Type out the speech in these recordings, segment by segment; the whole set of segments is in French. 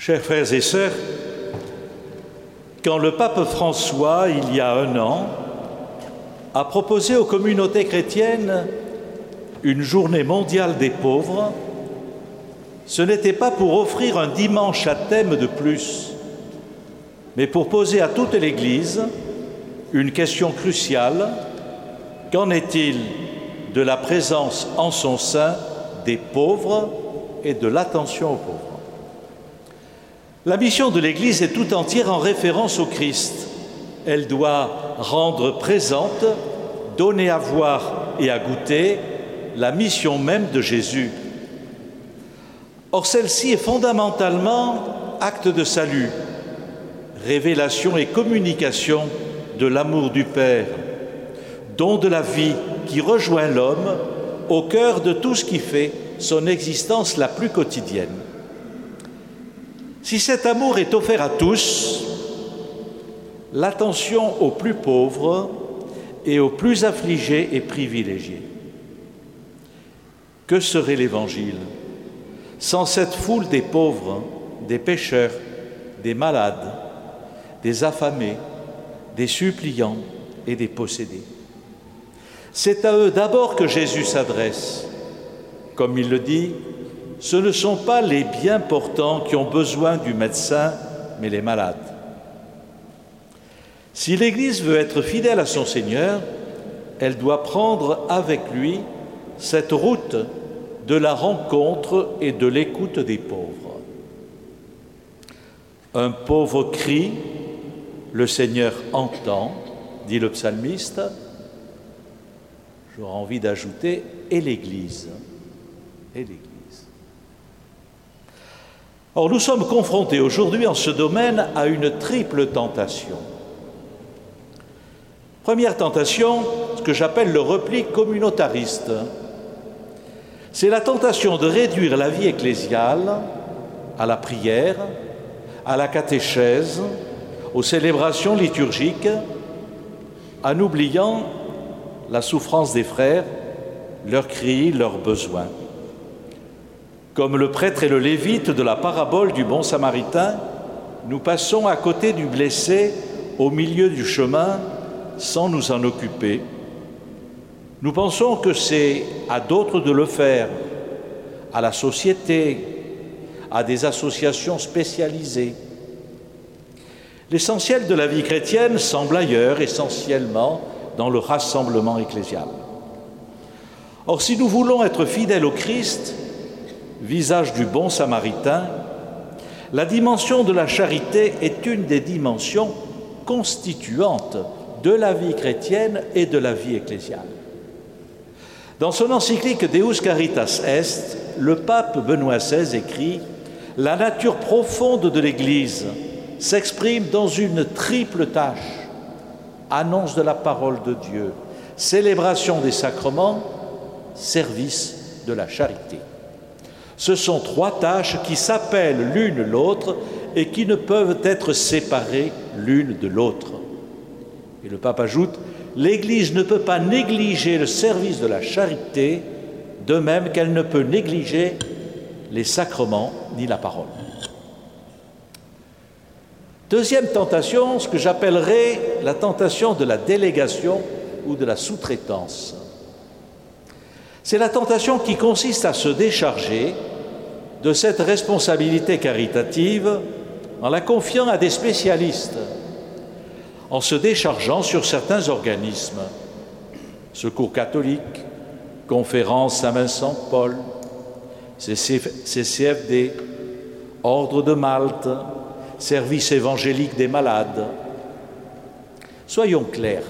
Chers frères et sœurs, quand le pape François, il y a un an, a proposé aux communautés chrétiennes une journée mondiale des pauvres, ce n'était pas pour offrir un dimanche à thème de plus, mais pour poser à toute l'Église une question cruciale. Qu'en est-il de la présence en son sein des pauvres et de l'attention aux pauvres? La mission de l'Église est tout entière en référence au Christ. Elle doit rendre présente, donner à voir et à goûter la mission même de Jésus. Or, celle-ci est fondamentalement acte de salut, révélation et communication de l'amour du Père, don de la vie qui rejoint l'homme au cœur de tout ce qui fait son existence la plus quotidienne. Si cet amour est offert à tous, l'attention aux plus pauvres et aux plus affligés est privilégiée. Que serait l'Évangile sans cette foule des pauvres, des pécheurs, des malades, des affamés, des suppliants et des possédés? C'est à eux d'abord que Jésus s'adresse. Comme il le dit, ce ne sont pas les bien portants qui ont besoin du médecin, mais les malades. Si l'Église veut être fidèle à son Seigneur, elle doit prendre avec lui cette route de la rencontre et de l'écoute des pauvres. Un pauvre cri le Seigneur entend, dit le psalmiste. J'aurais envie d'ajouter, et l'Église. Et l'Église. Or, nous sommes confrontés aujourd'hui en ce domaine à une triple tentation. Première tentation, ce que j'appelle le repli communautariste. C'est la tentation de réduire la vie ecclésiale à la prière, à la catéchèse, aux célébrations liturgiques en oubliant la souffrance des frères, leurs cris, leurs besoins. Comme le prêtre et le lévite de la parabole du bon samaritain, nous passons à côté du blessé au milieu du chemin sans nous en occuper. Nous pensons que c'est à d'autres de le faire, à la société, à des associations spécialisées. L'essentiel de la vie chrétienne semble ailleurs, essentiellement dans le rassemblement ecclésial. Or, si nous voulons être fidèles au Christ, visage du bon samaritain, la dimension de la charité est une des dimensions constituantes de la vie chrétienne et de la vie ecclésiale. Dans son encyclique Deus Caritas Est, le pape Benoît XVI écrit La nature profonde de l'Église s'exprime dans une triple tâche annonce de la parole de Dieu, célébration des sacrements, service de la charité. Ce sont trois tâches qui s'appellent l'une l'autre et qui ne peuvent être séparées l'une de l'autre. Et le pape ajoute, l'Église ne peut pas négliger le service de la charité, de même qu'elle ne peut négliger les sacrements ni la parole. Deuxième tentation, ce que j'appellerais la tentation de la délégation ou de la sous-traitance. C'est la tentation qui consiste à se décharger de cette responsabilité caritative en la confiant à des spécialistes, en se déchargeant sur certains organismes, Secours catholique, Conférence Saint-Vincent-Paul, CCFD, Ordre de Malte, service évangélique des malades. Soyons clairs,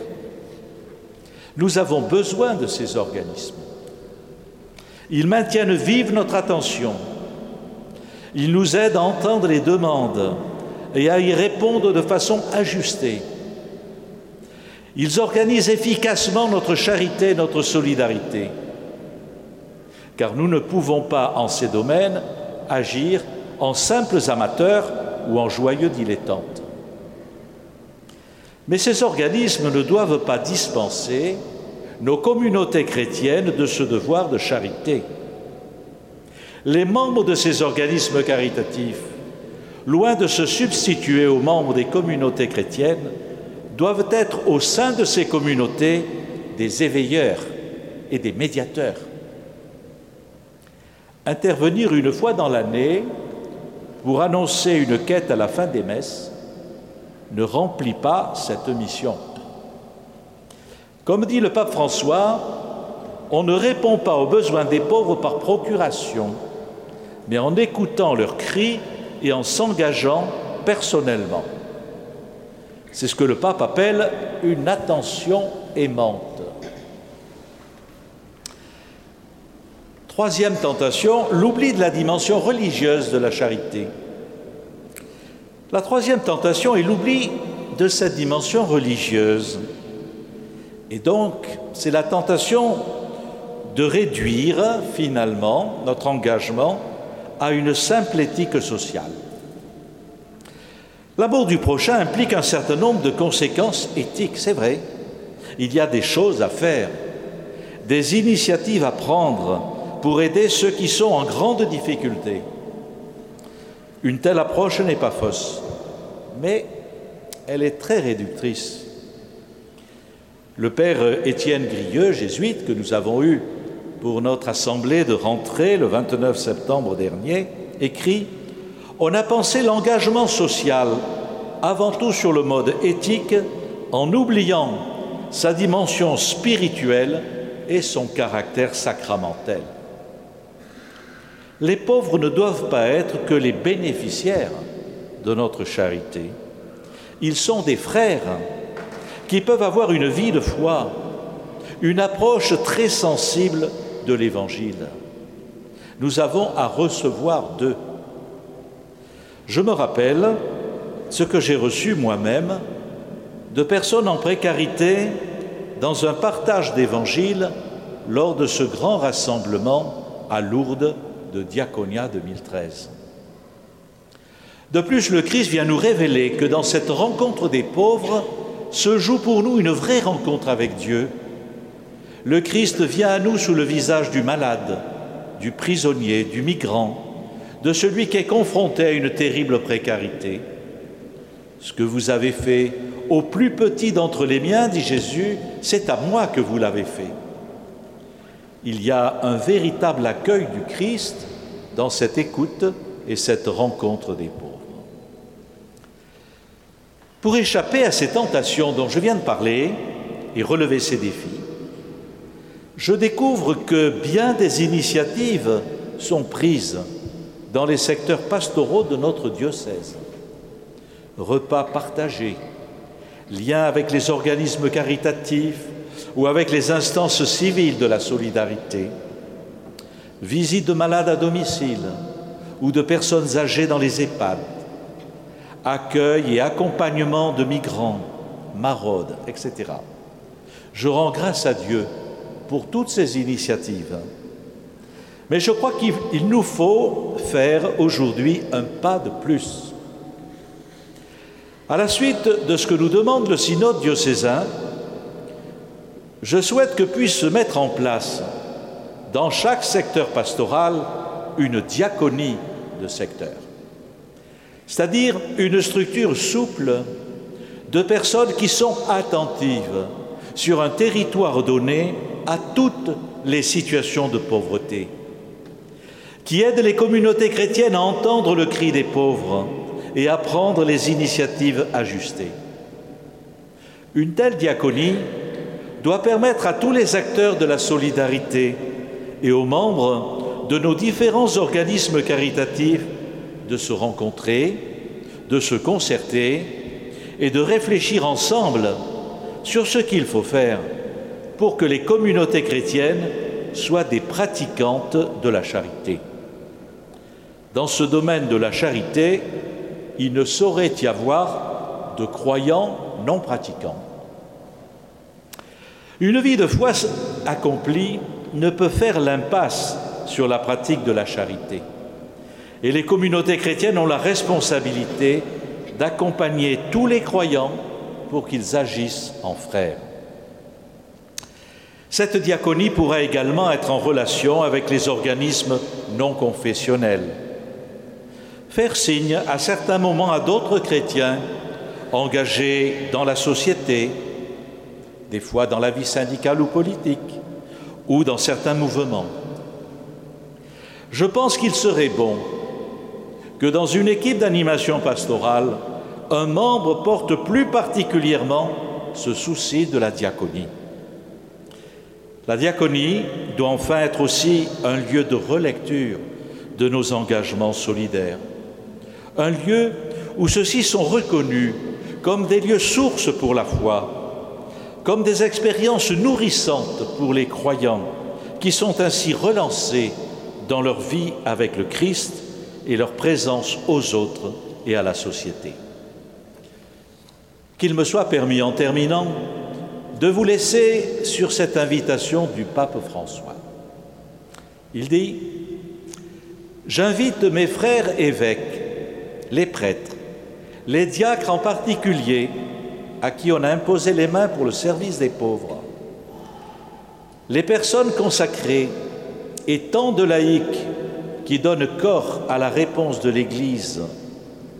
nous avons besoin de ces organismes. Ils maintiennent vive notre attention. Ils nous aident à entendre les demandes et à y répondre de façon ajustée. Ils organisent efficacement notre charité, notre solidarité. Car nous ne pouvons pas, en ces domaines, agir en simples amateurs ou en joyeux dilettantes. Mais ces organismes ne doivent pas dispenser nos communautés chrétiennes de ce devoir de charité. Les membres de ces organismes caritatifs loin de se substituer aux membres des communautés chrétiennes, doivent être au sein de ces communautés des éveilleurs et des médiateurs. Intervenir une fois dans l'année pour annoncer une quête à la fin des messes ne remplit pas cette mission. Comme dit le pape François, on ne répond pas aux besoins des pauvres par procuration, mais en écoutant leurs cris et en s'engageant personnellement. C'est ce que le pape appelle une attention aimante. Troisième tentation, l'oubli de la dimension religieuse de la charité. La troisième tentation est l'oubli de cette dimension religieuse. Et donc, c'est la tentation de réduire finalement notre engagement à une simple éthique sociale. L'amour du prochain implique un certain nombre de conséquences éthiques, c'est vrai. Il y a des choses à faire, des initiatives à prendre pour aider ceux qui sont en grande difficulté. Une telle approche n'est pas fausse, mais elle est très réductrice. Le père Étienne Grieux, jésuite, que nous avons eu pour notre assemblée de rentrée le 29 septembre dernier, écrit On a pensé l'engagement social avant tout sur le mode éthique en oubliant sa dimension spirituelle et son caractère sacramentel. Les pauvres ne doivent pas être que les bénéficiaires de notre charité. Ils sont des frères qui peuvent avoir une vie de foi, une approche très sensible de l'Évangile. Nous avons à recevoir d'eux. Je me rappelle ce que j'ai reçu moi-même de personnes en précarité dans un partage d'Évangile lors de ce grand rassemblement à Lourdes de Diaconia 2013. De plus, le Christ vient nous révéler que dans cette rencontre des pauvres se joue pour nous une vraie rencontre avec Dieu. Le Christ vient à nous sous le visage du malade, du prisonnier, du migrant, de celui qui est confronté à une terrible précarité. Ce que vous avez fait au plus petit d'entre les miens, dit Jésus, c'est à moi que vous l'avez fait il y a un véritable accueil du Christ dans cette écoute et cette rencontre des pauvres. Pour échapper à ces tentations dont je viens de parler et relever ces défis, je découvre que bien des initiatives sont prises dans les secteurs pastoraux de notre diocèse. Repas partagés, liens avec les organismes caritatifs, ou avec les instances civiles de la solidarité, visite de malades à domicile ou de personnes âgées dans les EHPAD, accueil et accompagnement de migrants, maraudes, etc. Je rends grâce à Dieu pour toutes ces initiatives. Mais je crois qu'il nous faut faire aujourd'hui un pas de plus. À la suite de ce que nous demande le synode diocésain, je souhaite que puisse se mettre en place dans chaque secteur pastoral une diaconie de secteur, c'est-à-dire une structure souple de personnes qui sont attentives sur un territoire donné à toutes les situations de pauvreté, qui aident les communautés chrétiennes à entendre le cri des pauvres et à prendre les initiatives ajustées. Une telle diaconie doit permettre à tous les acteurs de la solidarité et aux membres de nos différents organismes caritatifs de se rencontrer, de se concerter et de réfléchir ensemble sur ce qu'il faut faire pour que les communautés chrétiennes soient des pratiquantes de la charité. Dans ce domaine de la charité, il ne saurait y avoir de croyants non pratiquants. Une vie de foi accomplie ne peut faire l'impasse sur la pratique de la charité. Et les communautés chrétiennes ont la responsabilité d'accompagner tous les croyants pour qu'ils agissent en frères. Cette diaconie pourra également être en relation avec les organismes non confessionnels. faire signe à certains moments à d'autres chrétiens engagés dans la société, des fois dans la vie syndicale ou politique, ou dans certains mouvements. Je pense qu'il serait bon que dans une équipe d'animation pastorale, un membre porte plus particulièrement ce souci de la diaconie. La diaconie doit enfin être aussi un lieu de relecture de nos engagements solidaires, un lieu où ceux-ci sont reconnus comme des lieux sources pour la foi, comme des expériences nourrissantes pour les croyants qui sont ainsi relancés dans leur vie avec le Christ et leur présence aux autres et à la société. Qu'il me soit permis en terminant de vous laisser sur cette invitation du pape François. Il dit, J'invite mes frères évêques, les prêtres, les diacres en particulier, à qui on a imposé les mains pour le service des pauvres, les personnes consacrées et tant de laïcs qui donnent corps à la réponse de l'Église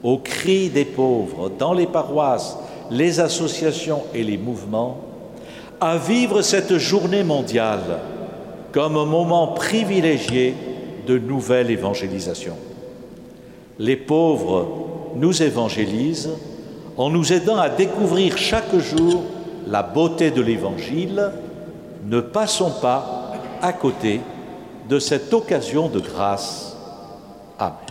aux cris des pauvres dans les paroisses, les associations et les mouvements, à vivre cette journée mondiale comme un moment privilégié de nouvelle évangélisation. Les pauvres nous évangélisent en nous aidant à découvrir chaque jour la beauté de l'Évangile. Ne passons pas à côté de cette occasion de grâce. Amen.